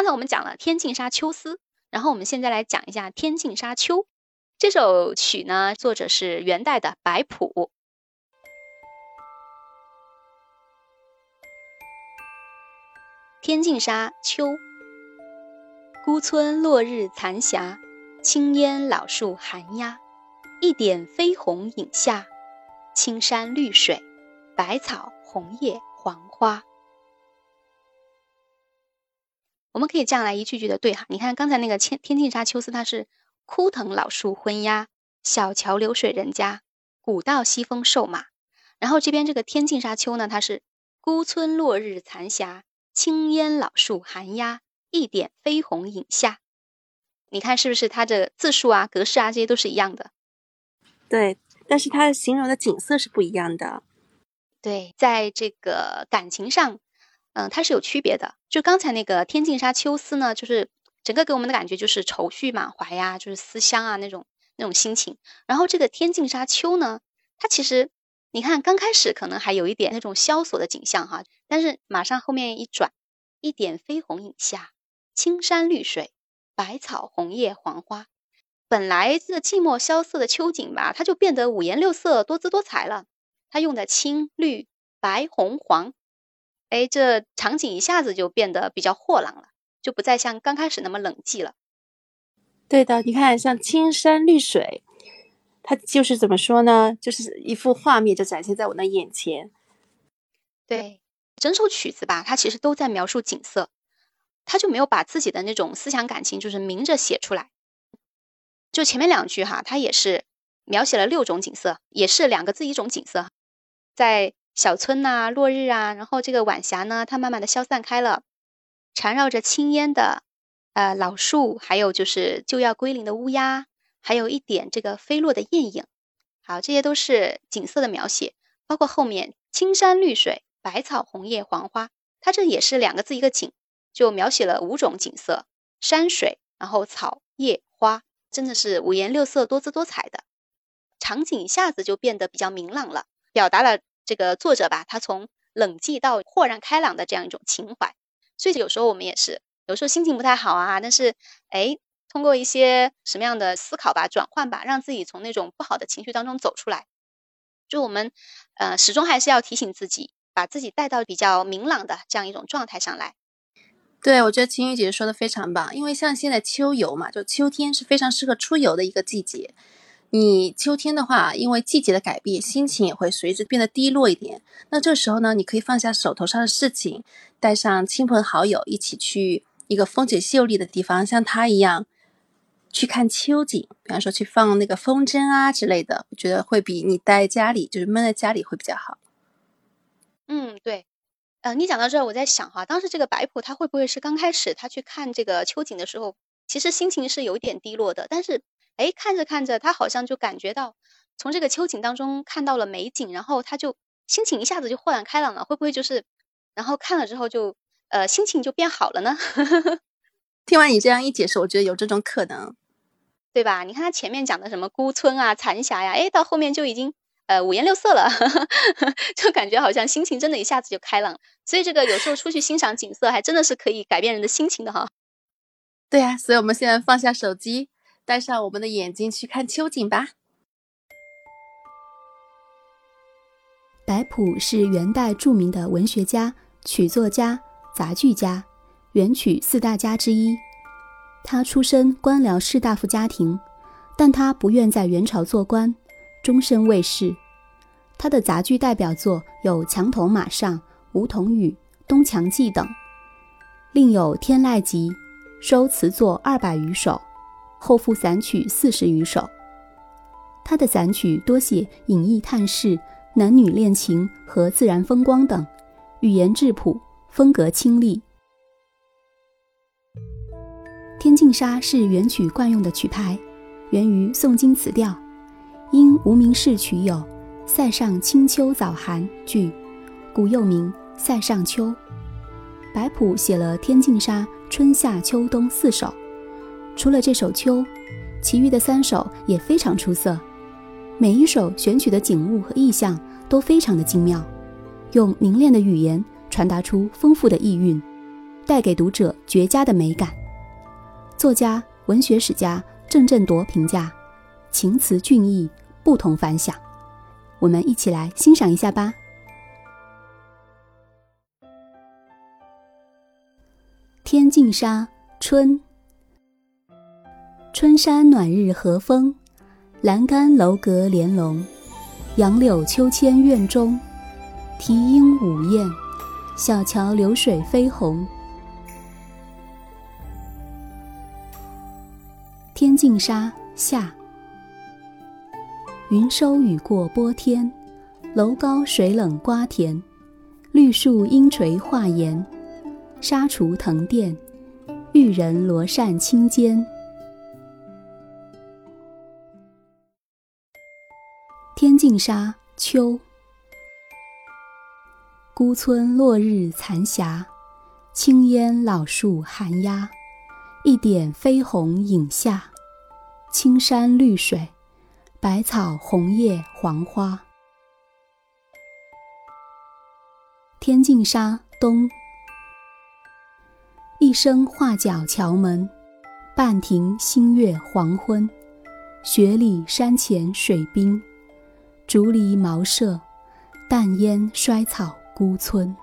刚才我们讲了《天净沙·秋思》，然后我们现在来讲一下《天净沙·秋》这首曲呢，作者是元代的白朴。《天净沙·秋》：孤村落日残霞，青烟老树寒鸦。一点飞鸿影下，青山绿水，百草红叶黄花。我们可以这样来一句句的对哈，你看刚才那个《天天净沙·秋思》，它是枯藤老树昏鸦，小桥流水人家，古道西风瘦马。然后这边这个《天净沙·秋》呢，它是孤村落日残霞，青烟老树寒鸦，一点飞鸿影下。你看是不是它的字数啊、格式啊，这些都是一样的？对，但是它形容的景色是不一样的。对，在这个感情上。嗯，它是有区别的。就刚才那个《天净沙·秋思》呢，就是整个给我们的感觉就是愁绪满怀呀，就是思乡啊那种那种心情。然后这个《天净沙·秋》呢，它其实你看刚开始可能还有一点那种萧索的景象哈，但是马上后面一转，一点飞鸿影下，青山绿水，百草红叶黄花。本来这寂寞萧瑟的秋景吧，它就变得五颜六色、多姿多彩了。它用的青绿白红黄。哎，这场景一下子就变得比较豁朗了，就不再像刚开始那么冷寂了。对的，你看，像青山绿水，它就是怎么说呢？就是一幅画面就展现在我的眼前。对，整首曲子吧，它其实都在描述景色，他就没有把自己的那种思想感情就是明着写出来。就前面两句哈，它也是描写了六种景色，也是两个字一种景色，在。小村呐，落日啊，然后这个晚霞呢，它慢慢的消散开了，缠绕着青烟的，呃，老树，还有就是就要归林的乌鸦，还有一点这个飞落的雁影，好，这些都是景色的描写，包括后面青山绿水，百草红叶黄花，它这也是两个字一个景，就描写了五种景色，山水，然后草叶花，真的是五颜六色，多姿多彩的，场景一下子就变得比较明朗了，表达了。这个作者吧，他从冷寂到豁然开朗的这样一种情怀，所以有时候我们也是，有时候心情不太好啊，但是哎，通过一些什么样的思考吧、转换吧，让自己从那种不好的情绪当中走出来。就我们呃，始终还是要提醒自己，把自己带到比较明朗的这样一种状态上来。对，我觉得晴雨姐姐说的非常棒，因为像现在秋游嘛，就秋天是非常适合出游的一个季节。你秋天的话，因为季节的改变，心情也会随之变得低落一点。那这时候呢，你可以放下手头上的事情，带上亲朋好友一起去一个风景秀丽的地方，像他一样去看秋景。比方说去放那个风筝啊之类的，我觉得会比你待家里就是闷在家里会比较好。嗯，对。呃，你讲到这儿，我在想哈，当时这个白朴他会不会是刚开始他去看这个秋景的时候，其实心情是有点低落的，但是。哎，看着看着，他好像就感觉到从这个秋景当中看到了美景，然后他就心情一下子就豁然开朗了。会不会就是，然后看了之后就呃心情就变好了呢？听完你这样一解释，我觉得有这种可能，对吧？你看他前面讲的什么孤村啊、残霞呀，哎，到后面就已经呃五颜六色了，就感觉好像心情真的一下子就开朗。所以这个有时候出去欣赏景色，还真的是可以改变人的心情的哈。对呀，所以我们现在放下手机。带上我们的眼睛去看秋景吧。白朴是元代著名的文学家、曲作家、杂剧家，元曲四大家之一。他出身官僚士大夫家庭，但他不愿在元朝做官，终身卫士。他的杂剧代表作有《墙头马上》《梧桐雨》《东墙记》等，另有《天籁集》，收词作二百余首。后附散曲四十余首，他的散曲多写隐逸探世、男女恋情和自然风光等，语言质朴，风格清丽。《天净沙》是元曲惯用的曲牌，源于宋金词调，因无名氏曲有《塞上清秋早寒》句，故又名《塞上秋》。白朴写了《天净沙》春夏秋冬四首。除了这首《秋》，其余的三首也非常出色，每一首选取的景物和意象都非常的精妙，用凝练的语言传达出丰富的意蕴，带给读者绝佳的美感。作家、文学史家郑振铎评价：情辞俊逸，不同凡响。我们一起来欣赏一下吧。《天净沙·春》春山暖日和风，栏杆楼阁连笼，杨柳秋千院中，啼莺舞燕，小桥流水飞红。《天净沙·夏》云收雨过波天，楼高水冷瓜田，绿树阴垂画檐，纱橱藤垫，玉人罗扇轻肩。净沙·秋。孤村落日残霞，青烟老树寒鸦，一点飞鸿影下。青山绿水，百草红叶黄花。天净沙·冬。一声画角桥门，半庭新月黄昏。雪里山前水滨。竹篱茅舍，淡烟衰草孤村。